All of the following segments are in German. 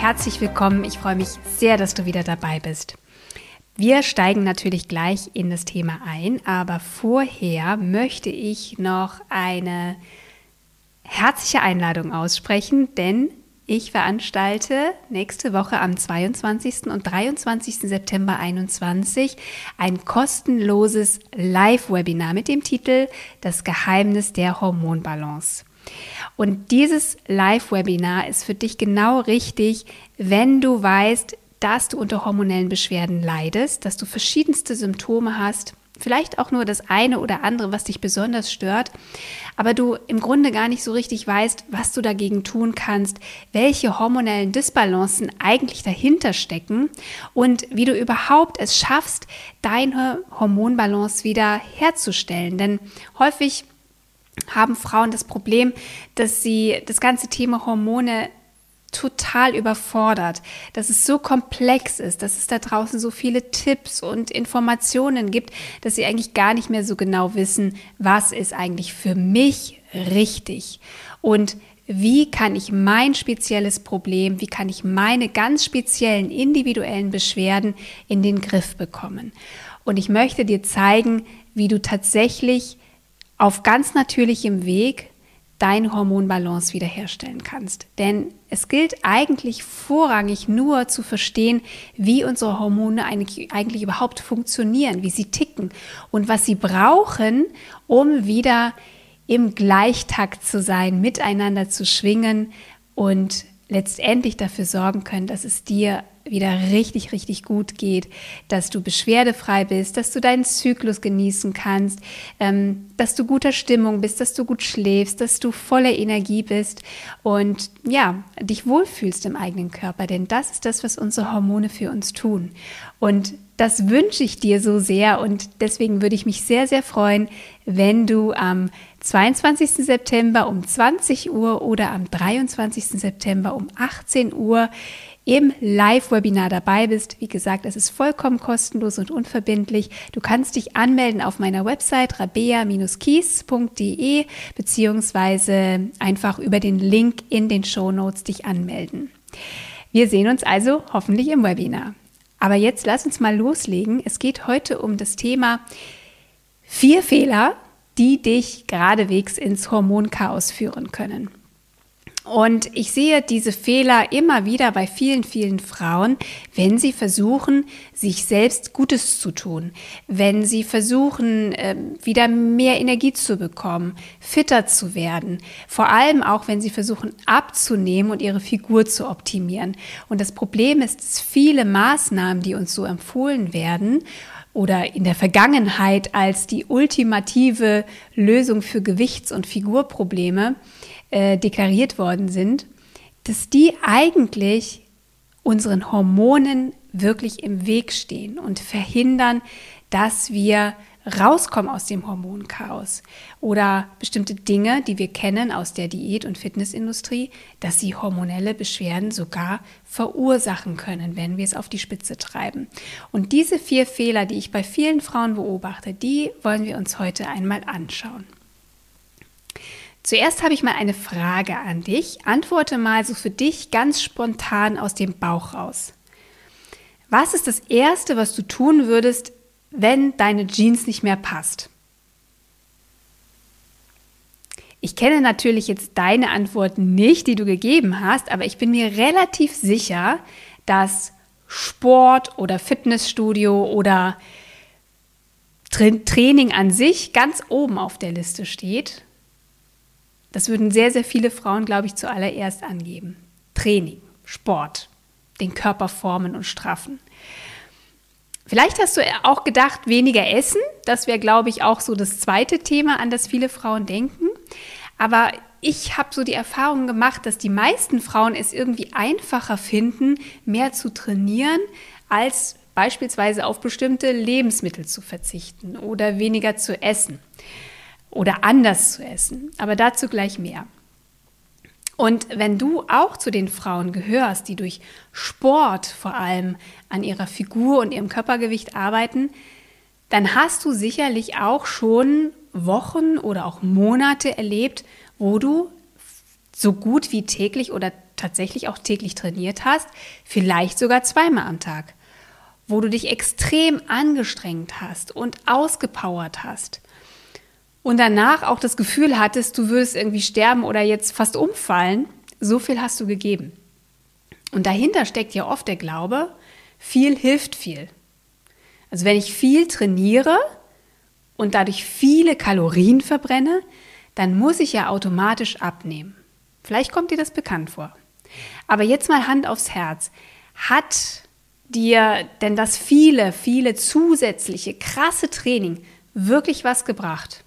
Herzlich willkommen. Ich freue mich sehr, dass du wieder dabei bist. Wir steigen natürlich gleich in das Thema ein, aber vorher möchte ich noch eine herzliche Einladung aussprechen, denn ich veranstalte nächste Woche am 22. und 23. September 2021 ein kostenloses Live-Webinar mit dem Titel Das Geheimnis der Hormonbalance. Und dieses Live-Webinar ist für dich genau richtig, wenn du weißt, dass du unter hormonellen Beschwerden leidest, dass du verschiedenste Symptome hast, vielleicht auch nur das eine oder andere, was dich besonders stört, aber du im Grunde gar nicht so richtig weißt, was du dagegen tun kannst, welche hormonellen Disbalancen eigentlich dahinter stecken und wie du überhaupt es schaffst, deine Hormonbalance wieder herzustellen. Denn häufig haben Frauen das Problem, dass sie das ganze Thema Hormone total überfordert, dass es so komplex ist, dass es da draußen so viele Tipps und Informationen gibt, dass sie eigentlich gar nicht mehr so genau wissen, was ist eigentlich für mich richtig und wie kann ich mein spezielles Problem, wie kann ich meine ganz speziellen individuellen Beschwerden in den Griff bekommen. Und ich möchte dir zeigen, wie du tatsächlich auf ganz natürlichem Weg deine Hormonbalance wiederherstellen kannst. Denn es gilt eigentlich vorrangig nur zu verstehen, wie unsere Hormone eigentlich, überhaupt funktionieren, wie sie ticken und was sie brauchen, um wieder im Gleichtakt zu sein, miteinander zu schwingen und letztendlich dafür sorgen können, dass es dir wieder richtig, richtig gut geht, dass du beschwerdefrei bist, dass du deinen Zyklus genießen kannst, ähm, dass du guter Stimmung bist, dass du gut schläfst, dass du voller Energie bist und ja, dich wohlfühlst im eigenen Körper, denn das ist das, was unsere Hormone für uns tun. Und das wünsche ich dir so sehr und deswegen würde ich mich sehr, sehr freuen, wenn du am 22. September um 20 Uhr oder am 23. September um 18 Uhr im Live-Webinar dabei bist. Wie gesagt, es ist vollkommen kostenlos und unverbindlich. Du kannst dich anmelden auf meiner Website rabea-kies.de beziehungsweise einfach über den Link in den Show Notes dich anmelden. Wir sehen uns also hoffentlich im Webinar. Aber jetzt lass uns mal loslegen. Es geht heute um das Thema vier Fehler, die dich geradewegs ins Hormonchaos führen können. Und ich sehe diese Fehler immer wieder bei vielen, vielen Frauen, wenn sie versuchen, sich selbst Gutes zu tun, wenn sie versuchen, ähm, wieder mehr Energie zu bekommen, fitter zu werden, vor allem auch, wenn sie versuchen abzunehmen und ihre Figur zu optimieren. Und das Problem ist, dass viele Maßnahmen, die uns so empfohlen werden, oder in der Vergangenheit als die ultimative Lösung für Gewichts- und Figurprobleme, äh, deklariert worden sind, dass die eigentlich unseren Hormonen wirklich im Weg stehen und verhindern, dass wir rauskommen aus dem Hormonchaos oder bestimmte Dinge, die wir kennen aus der Diät- und Fitnessindustrie, dass sie hormonelle Beschwerden sogar verursachen können, wenn wir es auf die Spitze treiben. Und diese vier Fehler, die ich bei vielen Frauen beobachte, die wollen wir uns heute einmal anschauen. Zuerst habe ich mal eine Frage an dich. Antworte mal so für dich ganz spontan aus dem Bauch raus. Was ist das Erste, was du tun würdest, wenn deine Jeans nicht mehr passt? Ich kenne natürlich jetzt deine Antworten nicht, die du gegeben hast, aber ich bin mir relativ sicher, dass Sport oder Fitnessstudio oder Training an sich ganz oben auf der Liste steht das würden sehr, sehr viele Frauen, glaube ich, zuallererst angeben. Training, Sport, den Körper formen und straffen. Vielleicht hast du auch gedacht, weniger essen. Das wäre, glaube ich, auch so das zweite Thema, an das viele Frauen denken. Aber ich habe so die Erfahrung gemacht, dass die meisten Frauen es irgendwie einfacher finden, mehr zu trainieren, als beispielsweise auf bestimmte Lebensmittel zu verzichten oder weniger zu essen oder anders zu essen. Aber dazu gleich mehr. Und wenn du auch zu den Frauen gehörst, die durch Sport vor allem an ihrer Figur und ihrem Körpergewicht arbeiten, dann hast du sicherlich auch schon Wochen oder auch Monate erlebt, wo du so gut wie täglich oder tatsächlich auch täglich trainiert hast, vielleicht sogar zweimal am Tag, wo du dich extrem angestrengt hast und ausgepowert hast und danach auch das Gefühl hattest, du würdest irgendwie sterben oder jetzt fast umfallen, so viel hast du gegeben. Und dahinter steckt ja oft der Glaube, viel hilft viel. Also wenn ich viel trainiere und dadurch viele Kalorien verbrenne, dann muss ich ja automatisch abnehmen. Vielleicht kommt dir das bekannt vor. Aber jetzt mal Hand aufs Herz. Hat dir denn das viele, viele zusätzliche, krasse Training wirklich was gebracht?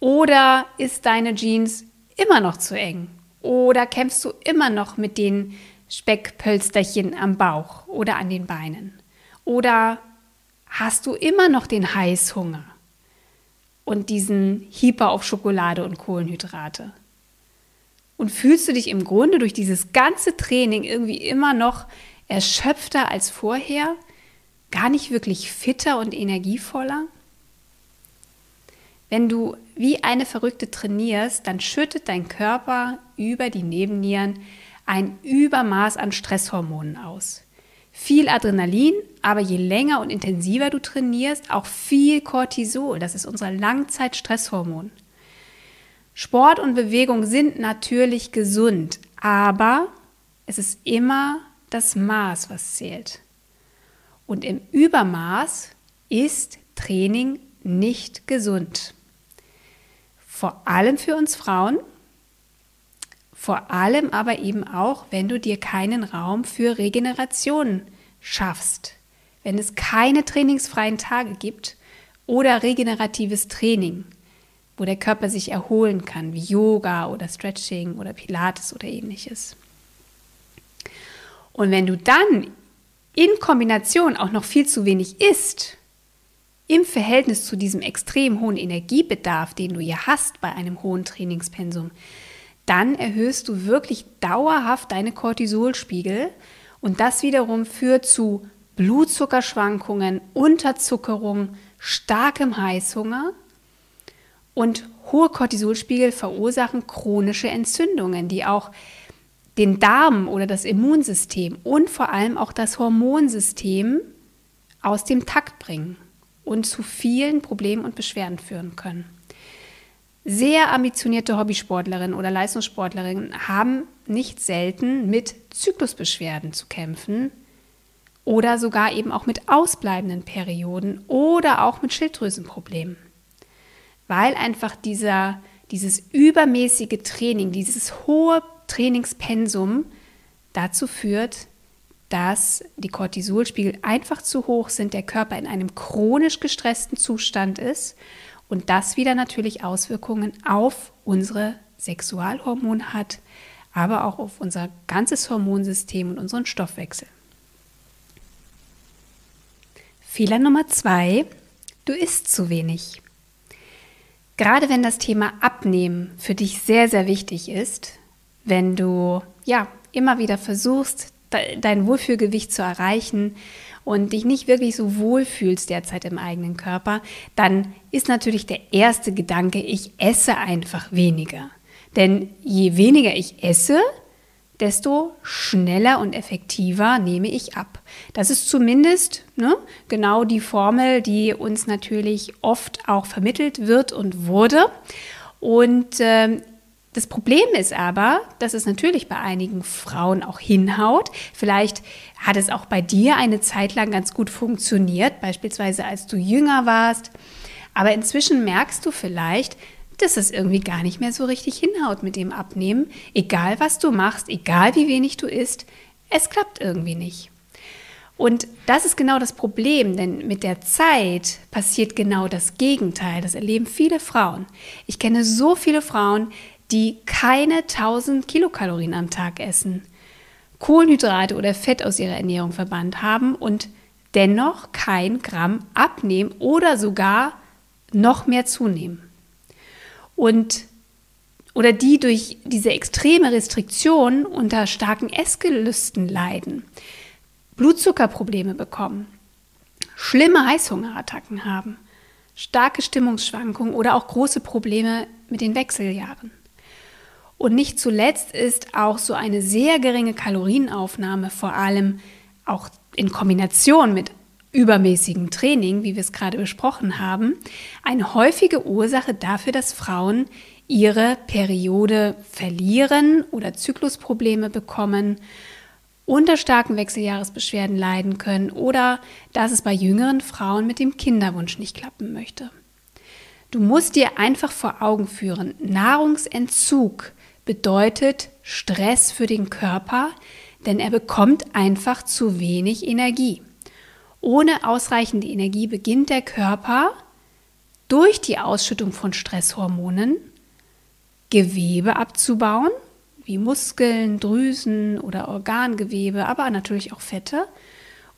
Oder ist deine Jeans immer noch zu eng? Oder kämpfst du immer noch mit den Speckpölsterchen am Bauch oder an den Beinen? Oder hast du immer noch den Heißhunger und diesen Hyper auf Schokolade und Kohlenhydrate? Und fühlst du dich im Grunde durch dieses ganze Training irgendwie immer noch erschöpfter als vorher? Gar nicht wirklich fitter und energievoller? Wenn du wie eine Verrückte trainierst, dann schüttet dein Körper über die Nebennieren ein Übermaß an Stresshormonen aus. Viel Adrenalin, aber je länger und intensiver du trainierst, auch viel Cortisol. Das ist unser Langzeitstresshormon. Sport und Bewegung sind natürlich gesund, aber es ist immer das Maß, was zählt. Und im Übermaß ist Training nicht gesund. Vor allem für uns Frauen, vor allem aber eben auch, wenn du dir keinen Raum für Regeneration schaffst, wenn es keine trainingsfreien Tage gibt oder regeneratives Training, wo der Körper sich erholen kann, wie Yoga oder Stretching oder Pilates oder ähnliches. Und wenn du dann in Kombination auch noch viel zu wenig isst, im Verhältnis zu diesem extrem hohen Energiebedarf, den du ja hast bei einem hohen Trainingspensum, dann erhöhst du wirklich dauerhaft deine Cortisolspiegel und das wiederum führt zu Blutzuckerschwankungen, Unterzuckerung, starkem Heißhunger und hohe Cortisolspiegel verursachen chronische Entzündungen, die auch den Darm oder das Immunsystem und vor allem auch das Hormonsystem aus dem Takt bringen und zu vielen Problemen und Beschwerden führen können. Sehr ambitionierte Hobbysportlerinnen oder Leistungssportlerinnen haben nicht selten mit Zyklusbeschwerden zu kämpfen oder sogar eben auch mit ausbleibenden Perioden oder auch mit Schilddrüsenproblemen, weil einfach dieser, dieses übermäßige Training, dieses hohe Trainingspensum dazu führt, dass die Cortisolspiegel einfach zu hoch sind, der Körper in einem chronisch gestressten Zustand ist und das wieder natürlich Auswirkungen auf unsere Sexualhormone hat, aber auch auf unser ganzes Hormonsystem und unseren Stoffwechsel. Fehler Nummer zwei, du isst zu wenig. Gerade wenn das Thema Abnehmen für dich sehr, sehr wichtig ist, wenn du ja immer wieder versuchst, dein Wohlfühlgewicht zu erreichen und dich nicht wirklich so wohl fühlst derzeit im eigenen Körper, dann ist natürlich der erste Gedanke, ich esse einfach weniger. Denn je weniger ich esse, desto schneller und effektiver nehme ich ab. Das ist zumindest ne, genau die Formel, die uns natürlich oft auch vermittelt wird und wurde. Und äh, das Problem ist aber, dass es natürlich bei einigen Frauen auch hinhaut. Vielleicht hat es auch bei dir eine Zeit lang ganz gut funktioniert, beispielsweise als du jünger warst. Aber inzwischen merkst du vielleicht, dass es irgendwie gar nicht mehr so richtig hinhaut mit dem Abnehmen. Egal was du machst, egal wie wenig du isst, es klappt irgendwie nicht. Und das ist genau das Problem, denn mit der Zeit passiert genau das Gegenteil. Das erleben viele Frauen. Ich kenne so viele Frauen, die keine 1000 Kilokalorien am Tag essen, Kohlenhydrate oder Fett aus ihrer Ernährung verbannt haben und dennoch kein Gramm abnehmen oder sogar noch mehr zunehmen. Und oder die durch diese extreme Restriktion unter starken Essgelüsten leiden, Blutzuckerprobleme bekommen, schlimme Heißhungerattacken haben, starke Stimmungsschwankungen oder auch große Probleme mit den Wechseljahren. Und nicht zuletzt ist auch so eine sehr geringe Kalorienaufnahme, vor allem auch in Kombination mit übermäßigem Training, wie wir es gerade besprochen haben, eine häufige Ursache dafür, dass Frauen ihre Periode verlieren oder Zyklusprobleme bekommen, unter starken Wechseljahresbeschwerden leiden können oder dass es bei jüngeren Frauen mit dem Kinderwunsch nicht klappen möchte. Du musst dir einfach vor Augen führen, Nahrungsentzug bedeutet Stress für den Körper, denn er bekommt einfach zu wenig Energie. Ohne ausreichende Energie beginnt der Körper durch die Ausschüttung von Stresshormonen Gewebe abzubauen, wie Muskeln, Drüsen oder Organgewebe, aber natürlich auch Fette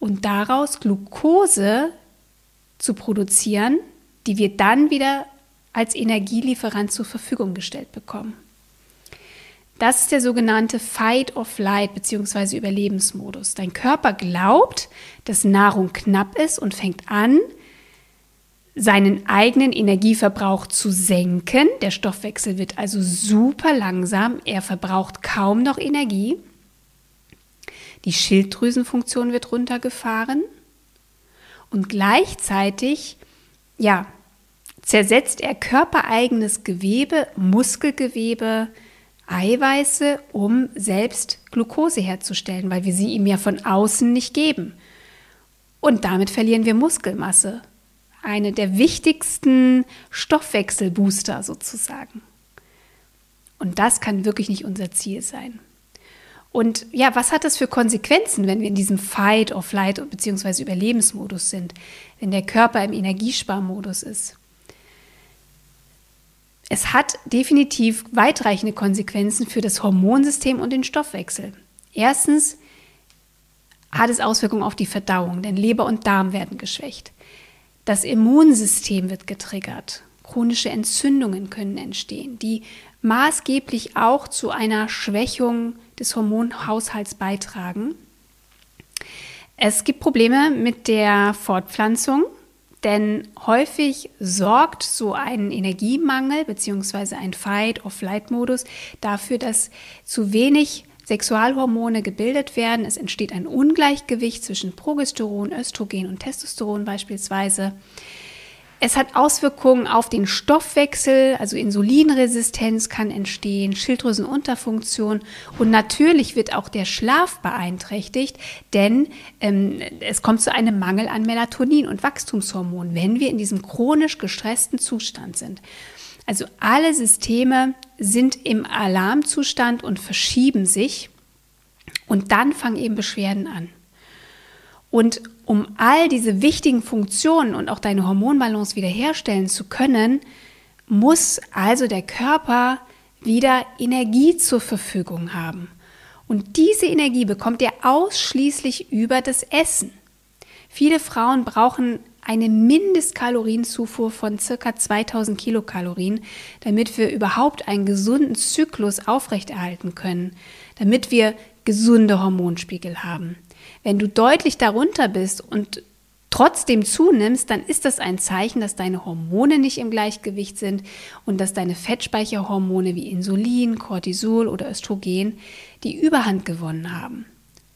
und daraus Glucose zu produzieren, die wir dann wieder als Energielieferant zur Verfügung gestellt bekommen. Das ist der sogenannte Fight of Light bzw. Überlebensmodus. Dein Körper glaubt, dass Nahrung knapp ist und fängt an, seinen eigenen Energieverbrauch zu senken. Der Stoffwechsel wird also super langsam. Er verbraucht kaum noch Energie. Die Schilddrüsenfunktion wird runtergefahren. Und gleichzeitig, ja, zersetzt er körpereigenes Gewebe, Muskelgewebe, Eiweiße, um selbst Glucose herzustellen, weil wir sie ihm ja von außen nicht geben. Und damit verlieren wir Muskelmasse eine der wichtigsten Stoffwechselbooster sozusagen. Und das kann wirklich nicht unser Ziel sein. Und ja, was hat das für Konsequenzen, wenn wir in diesem Fight or Flight bzw. Überlebensmodus sind, wenn der Körper im Energiesparmodus ist? Es hat definitiv weitreichende Konsequenzen für das Hormonsystem und den Stoffwechsel. Erstens hat es Auswirkungen auf die Verdauung, denn Leber und Darm werden geschwächt. Das Immunsystem wird getriggert. Chronische Entzündungen können entstehen, die maßgeblich auch zu einer Schwächung des Hormonhaushalts beitragen. Es gibt Probleme mit der Fortpflanzung, denn häufig sorgt so ein Energiemangel bzw. ein Fight-of-Flight-Modus dafür, dass zu wenig Sexualhormone gebildet werden. Es entsteht ein Ungleichgewicht zwischen Progesteron, Östrogen und Testosteron beispielsweise. Es hat Auswirkungen auf den Stoffwechsel, also Insulinresistenz kann entstehen, Schilddrüsenunterfunktion und natürlich wird auch der Schlaf beeinträchtigt, denn ähm, es kommt zu einem Mangel an Melatonin und Wachstumshormonen, wenn wir in diesem chronisch gestressten Zustand sind. Also alle Systeme sind im Alarmzustand und verschieben sich und dann fangen eben Beschwerden an. Und um all diese wichtigen Funktionen und auch deine Hormonbalance wiederherstellen zu können, muss also der Körper wieder Energie zur Verfügung haben. Und diese Energie bekommt er ausschließlich über das Essen. Viele Frauen brauchen eine Mindestkalorienzufuhr von circa 2000 Kilokalorien, damit wir überhaupt einen gesunden Zyklus aufrechterhalten können, damit wir gesunde Hormonspiegel haben. Wenn du deutlich darunter bist und trotzdem zunimmst, dann ist das ein Zeichen, dass deine Hormone nicht im Gleichgewicht sind und dass deine Fettspeicherhormone wie Insulin, Cortisol oder Östrogen die Überhand gewonnen haben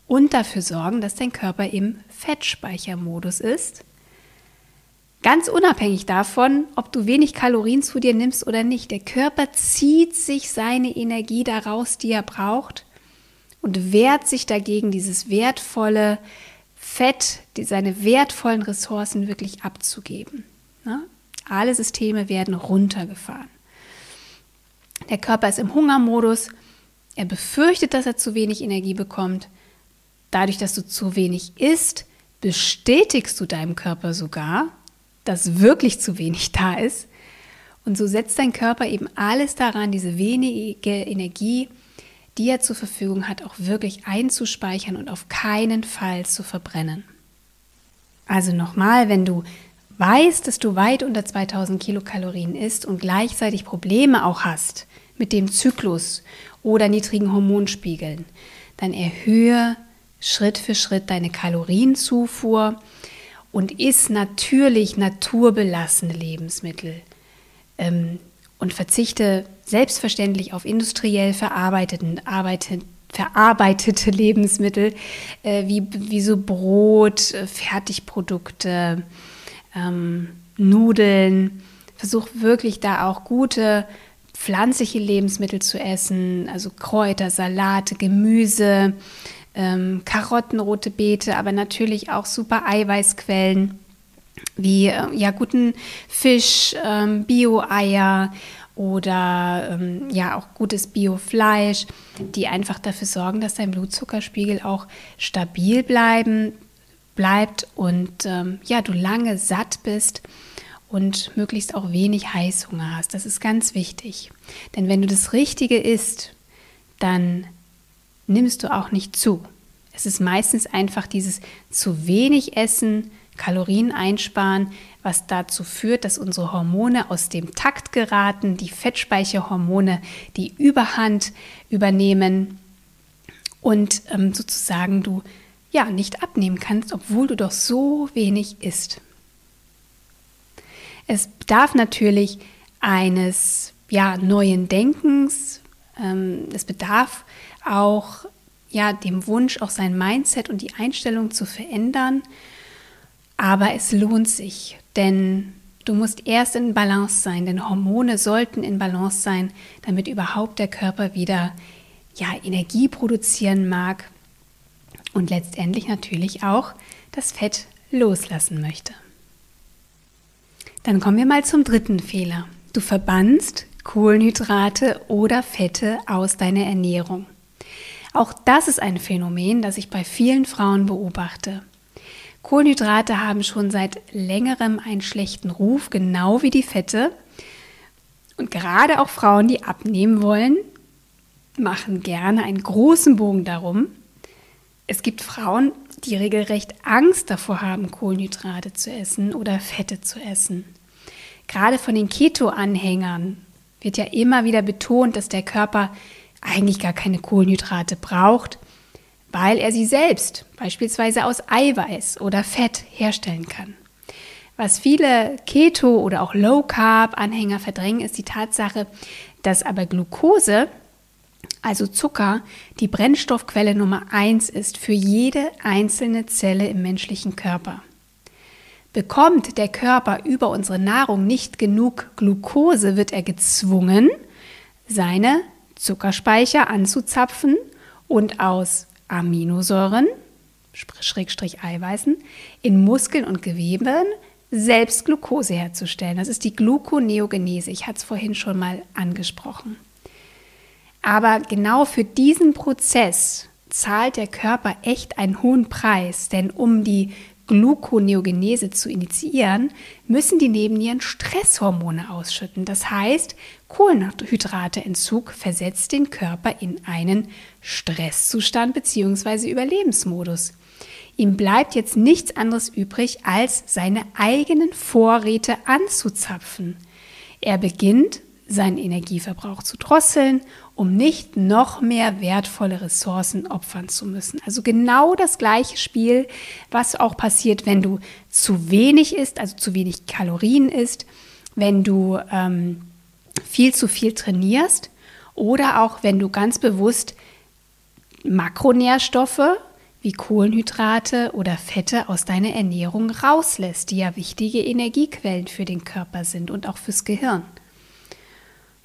und dafür sorgen, dass dein Körper im Fettspeichermodus ist. Ganz unabhängig davon, ob du wenig Kalorien zu dir nimmst oder nicht, der Körper zieht sich seine Energie daraus, die er braucht und wehrt sich dagegen, dieses wertvolle Fett, die, seine wertvollen Ressourcen wirklich abzugeben. Ne? Alle Systeme werden runtergefahren. Der Körper ist im Hungermodus. Er befürchtet, dass er zu wenig Energie bekommt. Dadurch, dass du zu wenig isst, bestätigst du deinem Körper sogar, dass wirklich zu wenig da ist. Und so setzt dein Körper eben alles daran, diese wenige Energie, die er zur Verfügung hat, auch wirklich einzuspeichern und auf keinen Fall zu verbrennen. Also nochmal, wenn du weißt, dass du weit unter 2000 Kilokalorien isst und gleichzeitig Probleme auch hast mit dem Zyklus oder niedrigen Hormonspiegeln, dann erhöhe Schritt für Schritt deine Kalorienzufuhr und isst natürlich naturbelassene Lebensmittel ähm, und verzichte selbstverständlich auf industriell verarbeiteten, arbeitet, verarbeitete Lebensmittel äh, wie, wie so Brot, äh, Fertigprodukte, ähm, Nudeln. Versuch wirklich da auch gute pflanzliche Lebensmittel zu essen, also Kräuter, Salate, Gemüse, ähm, Karotten, rote Beete, aber natürlich auch super Eiweißquellen wie äh, ja guten Fisch, ähm, Bio-Eier oder ähm, ja auch gutes Biofleisch, die einfach dafür sorgen, dass dein Blutzuckerspiegel auch stabil bleiben bleibt und ähm, ja du lange satt bist und möglichst auch wenig Heißhunger hast. Das ist ganz wichtig, denn wenn du das Richtige isst, dann nimmst du auch nicht zu. Es ist meistens einfach dieses zu wenig Essen, Kalorien einsparen, was dazu führt, dass unsere Hormone aus dem Takt geraten, die Fettspeicherhormone die Überhand übernehmen und ähm, sozusagen du ja nicht abnehmen kannst, obwohl du doch so wenig isst. Es bedarf natürlich eines ja, neuen Denkens. Ähm, es bedarf auch ja, dem Wunsch, auch sein Mindset und die Einstellung zu verändern. Aber es lohnt sich, denn du musst erst in Balance sein, denn Hormone sollten in Balance sein, damit überhaupt der Körper wieder ja, Energie produzieren mag und letztendlich natürlich auch das Fett loslassen möchte. Dann kommen wir mal zum dritten Fehler. Du verbannst Kohlenhydrate oder Fette aus deiner Ernährung. Auch das ist ein Phänomen, das ich bei vielen Frauen beobachte. Kohlenhydrate haben schon seit längerem einen schlechten Ruf, genau wie die Fette. Und gerade auch Frauen, die abnehmen wollen, machen gerne einen großen Bogen darum. Es gibt Frauen, die regelrecht Angst davor haben, Kohlenhydrate zu essen oder Fette zu essen. Gerade von den Keto-Anhängern wird ja immer wieder betont, dass der Körper eigentlich gar keine Kohlenhydrate braucht, weil er sie selbst beispielsweise aus Eiweiß oder Fett herstellen kann. Was viele Keto- oder auch Low-Carb-Anhänger verdrängen, ist die Tatsache, dass aber Glucose, also Zucker, die Brennstoffquelle Nummer eins ist für jede einzelne Zelle im menschlichen Körper. Bekommt der Körper über unsere Nahrung nicht genug Glucose, wird er gezwungen, seine Zuckerspeicher anzuzapfen und aus Aminosäuren, Schrägstrich Eiweißen, in Muskeln und Geweben selbst Glucose herzustellen. Das ist die Gluconeogenese. Ich hatte es vorhin schon mal angesprochen. Aber genau für diesen Prozess zahlt der Körper echt einen hohen Preis, denn um die Gluconeogenese zu initiieren, müssen die Nebennieren Stresshormone ausschütten. Das heißt, Kohlenhydratentzug versetzt den Körper in einen Stresszustand bzw. Überlebensmodus. Ihm bleibt jetzt nichts anderes übrig, als seine eigenen Vorräte anzuzapfen. Er beginnt seinen Energieverbrauch zu drosseln, um nicht noch mehr wertvolle Ressourcen opfern zu müssen. Also genau das gleiche Spiel, was auch passiert, wenn du zu wenig isst, also zu wenig Kalorien isst, wenn du ähm, viel zu viel trainierst oder auch wenn du ganz bewusst Makronährstoffe wie Kohlenhydrate oder Fette aus deiner Ernährung rauslässt, die ja wichtige Energiequellen für den Körper sind und auch fürs Gehirn.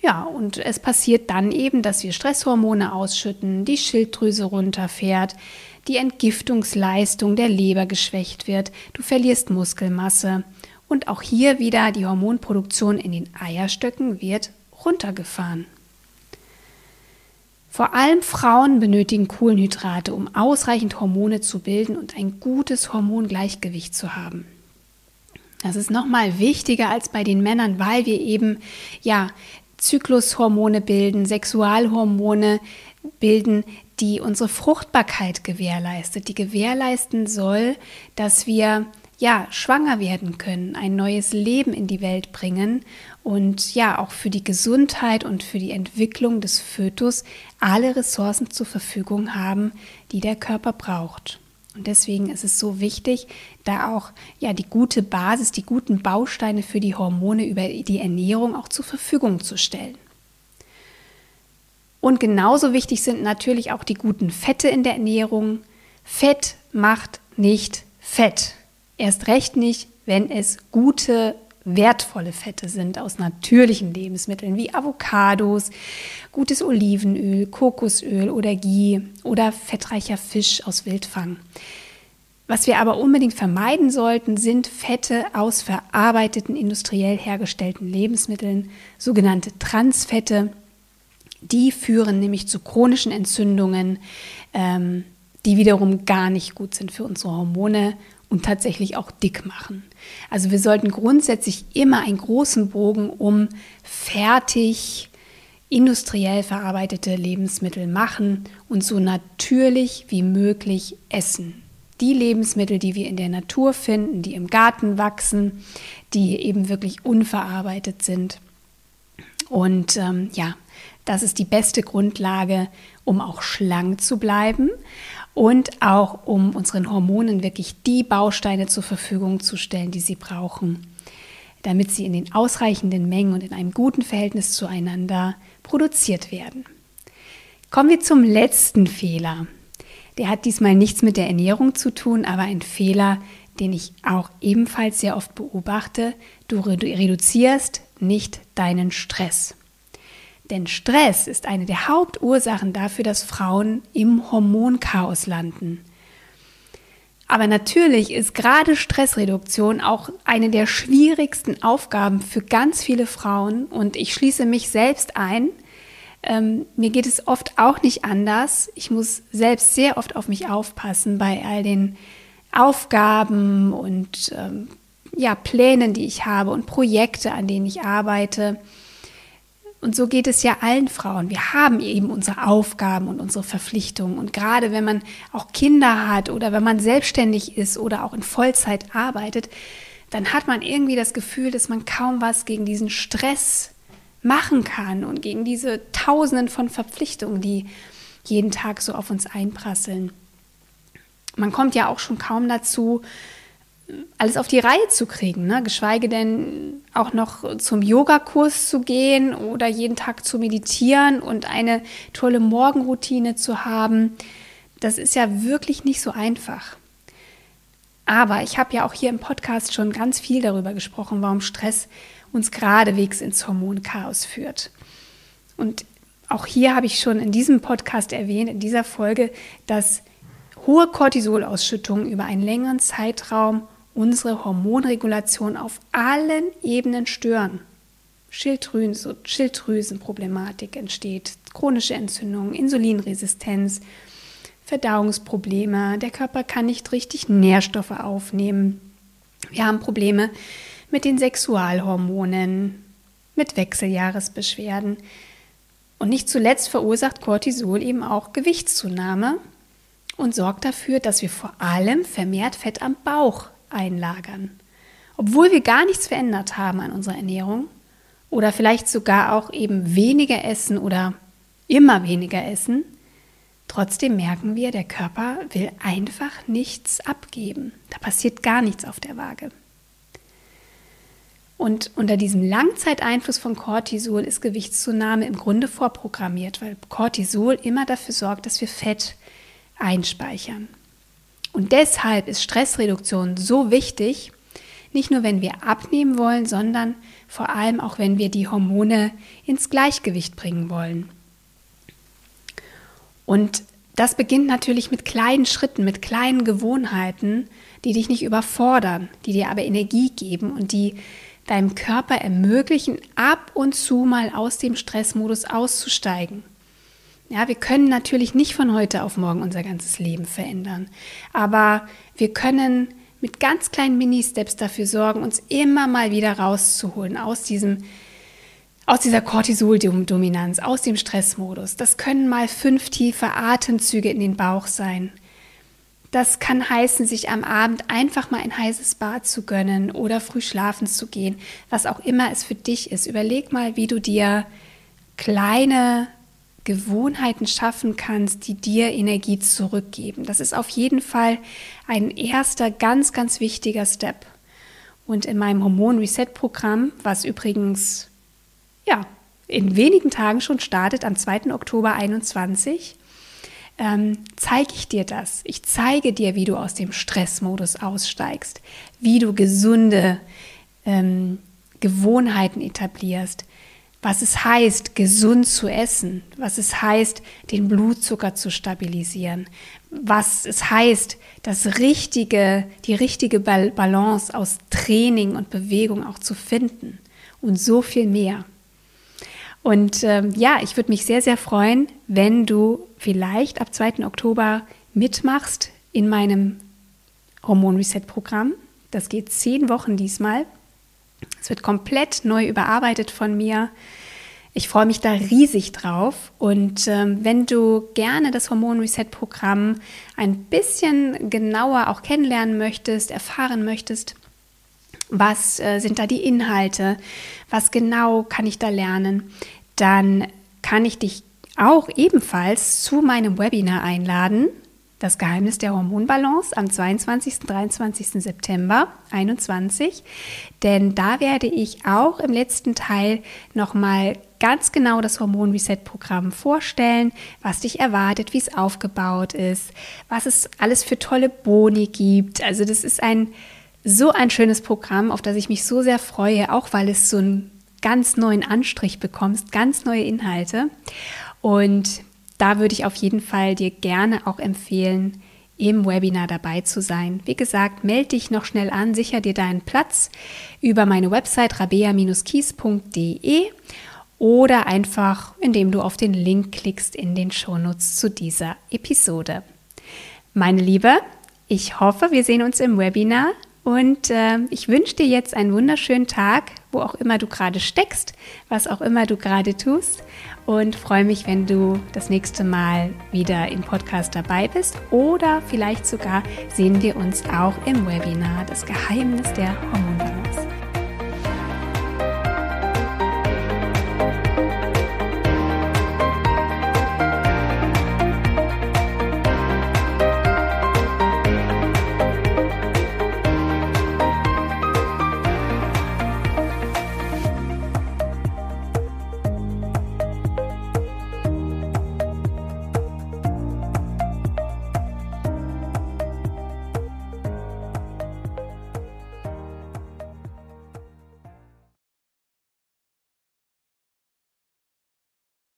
Ja, und es passiert dann eben, dass wir Stresshormone ausschütten, die Schilddrüse runterfährt, die Entgiftungsleistung der Leber geschwächt wird, du verlierst Muskelmasse und auch hier wieder die Hormonproduktion in den Eierstöcken wird runtergefahren. Vor allem Frauen benötigen Kohlenhydrate, um ausreichend Hormone zu bilden und ein gutes Hormongleichgewicht zu haben. Das ist nochmal wichtiger als bei den Männern, weil wir eben ja Zyklushormone bilden, Sexualhormone bilden, die unsere Fruchtbarkeit gewährleistet, die gewährleisten soll, dass wir ja schwanger werden können, ein neues Leben in die Welt bringen und ja auch für die Gesundheit und für die Entwicklung des Fötus alle Ressourcen zur Verfügung haben, die der Körper braucht. Und deswegen ist es so wichtig, da auch ja die gute Basis, die guten Bausteine für die Hormone über die Ernährung auch zur Verfügung zu stellen. Und genauso wichtig sind natürlich auch die guten Fette in der Ernährung. Fett macht nicht fett. Erst recht nicht, wenn es gute wertvolle Fette sind aus natürlichen Lebensmitteln wie Avocados, gutes Olivenöl, Kokosöl oder Ghee oder fettreicher Fisch aus Wildfang. Was wir aber unbedingt vermeiden sollten, sind Fette aus verarbeiteten industriell hergestellten Lebensmitteln, sogenannte Transfette. Die führen nämlich zu chronischen Entzündungen, ähm, die wiederum gar nicht gut sind für unsere Hormone und tatsächlich auch dick machen. Also wir sollten grundsätzlich immer einen großen Bogen um fertig industriell verarbeitete Lebensmittel machen und so natürlich wie möglich essen. Die Lebensmittel, die wir in der Natur finden, die im Garten wachsen, die eben wirklich unverarbeitet sind. Und ähm, ja, das ist die beste Grundlage, um auch schlank zu bleiben und auch um unseren Hormonen wirklich die Bausteine zur Verfügung zu stellen, die sie brauchen, damit sie in den ausreichenden Mengen und in einem guten Verhältnis zueinander produziert werden. Kommen wir zum letzten Fehler. Der hat diesmal nichts mit der Ernährung zu tun, aber ein Fehler, den ich auch ebenfalls sehr oft beobachte. Du reduzierst nicht deinen Stress. Denn Stress ist eine der Hauptursachen dafür, dass Frauen im Hormonchaos landen. Aber natürlich ist gerade Stressreduktion auch eine der schwierigsten Aufgaben für ganz viele Frauen und ich schließe mich selbst ein. Ähm, mir geht es oft auch nicht anders. Ich muss selbst sehr oft auf mich aufpassen bei all den Aufgaben und ähm, ja, Plänen, die ich habe und Projekte, an denen ich arbeite. Und so geht es ja allen Frauen. Wir haben eben unsere Aufgaben und unsere Verpflichtungen. Und gerade wenn man auch Kinder hat oder wenn man selbstständig ist oder auch in Vollzeit arbeitet, dann hat man irgendwie das Gefühl, dass man kaum was gegen diesen Stress machen kann und gegen diese Tausenden von Verpflichtungen, die jeden Tag so auf uns einprasseln. Man kommt ja auch schon kaum dazu, alles auf die Reihe zu kriegen, ne? geschweige denn auch noch zum Yogakurs zu gehen oder jeden Tag zu meditieren und eine tolle Morgenroutine zu haben. Das ist ja wirklich nicht so einfach. Aber ich habe ja auch hier im Podcast schon ganz viel darüber gesprochen, warum Stress uns geradewegs ins Hormonchaos führt. Und auch hier habe ich schon in diesem Podcast erwähnt, in dieser Folge, dass hohe Cortisolausschüttungen über einen längeren Zeitraum unsere Hormonregulation auf allen Ebenen stören. Schilddrüsen, Schilddrüsenproblematik entsteht, chronische Entzündung, Insulinresistenz, Verdauungsprobleme, der Körper kann nicht richtig Nährstoffe aufnehmen. Wir haben Probleme mit den Sexualhormonen, mit Wechseljahresbeschwerden. Und nicht zuletzt verursacht Cortisol eben auch Gewichtszunahme und sorgt dafür, dass wir vor allem vermehrt Fett am Bauch einlagern. Obwohl wir gar nichts verändert haben an unserer Ernährung oder vielleicht sogar auch eben weniger essen oder immer weniger essen, trotzdem merken wir, der Körper will einfach nichts abgeben. Da passiert gar nichts auf der Waage. Und unter diesem Langzeiteinfluss von Cortisol ist Gewichtszunahme im Grunde vorprogrammiert, weil Cortisol immer dafür sorgt, dass wir Fett einspeichern. Und deshalb ist Stressreduktion so wichtig, nicht nur wenn wir abnehmen wollen, sondern vor allem auch wenn wir die Hormone ins Gleichgewicht bringen wollen. Und das beginnt natürlich mit kleinen Schritten, mit kleinen Gewohnheiten, die dich nicht überfordern, die dir aber Energie geben und die deinem Körper ermöglichen, ab und zu mal aus dem Stressmodus auszusteigen. Ja, wir können natürlich nicht von heute auf morgen unser ganzes Leben verändern, aber wir können mit ganz kleinen Mini-Steps dafür sorgen, uns immer mal wieder rauszuholen aus diesem aus dieser Cortisol-Dominanz, aus dem Stressmodus. Das können mal fünf tiefe Atemzüge in den Bauch sein. Das kann heißen, sich am Abend einfach mal ein heißes Bad zu gönnen oder früh schlafen zu gehen, was auch immer es für dich ist. Überleg mal, wie du dir kleine Gewohnheiten schaffen kannst, die dir Energie zurückgeben. Das ist auf jeden Fall ein erster ganz, ganz wichtiger Step. Und in meinem Hormon Reset Programm, was übrigens ja in wenigen Tagen schon startet, am 2. Oktober 21, ähm, zeige ich dir das. Ich zeige dir, wie du aus dem Stressmodus aussteigst, wie du gesunde ähm, Gewohnheiten etablierst, was es heißt, gesund zu essen, was es heißt, den Blutzucker zu stabilisieren, was es heißt, das richtige, die richtige Balance aus Training und Bewegung auch zu finden und so viel mehr. Und ähm, ja, ich würde mich sehr, sehr freuen, wenn du vielleicht ab 2. Oktober mitmachst in meinem Hormon Reset Programm. Das geht zehn Wochen diesmal. Es wird komplett neu überarbeitet von mir. Ich freue mich da riesig drauf. Und ähm, wenn du gerne das Hormon Reset Programm ein bisschen genauer auch kennenlernen möchtest, erfahren möchtest, was äh, sind da die Inhalte, was genau kann ich da lernen, dann kann ich dich auch ebenfalls zu meinem Webinar einladen. Das Geheimnis der Hormonbalance am 22. 23. September 2021. Denn da werde ich auch im letzten Teil nochmal ganz genau das Hormon Reset Programm vorstellen, was dich erwartet, wie es aufgebaut ist, was es alles für tolle Boni gibt. Also das ist ein so ein schönes Programm, auf das ich mich so sehr freue, auch weil es so einen ganz neuen Anstrich bekommst, ganz neue Inhalte. Und da würde ich auf jeden Fall dir gerne auch empfehlen, im Webinar dabei zu sein. Wie gesagt, melde dich noch schnell an, sicher dir deinen Platz über meine Website rabea-kies.de oder einfach, indem du auf den Link klickst in den Shownotes zu dieser Episode. Meine Liebe, ich hoffe, wir sehen uns im Webinar und äh, ich wünsche dir jetzt einen wunderschönen Tag, wo auch immer du gerade steckst, was auch immer du gerade tust. Und freue mich, wenn du das nächste Mal wieder im Podcast dabei bist. Oder vielleicht sogar sehen wir uns auch im Webinar Das Geheimnis der Hormonbalance.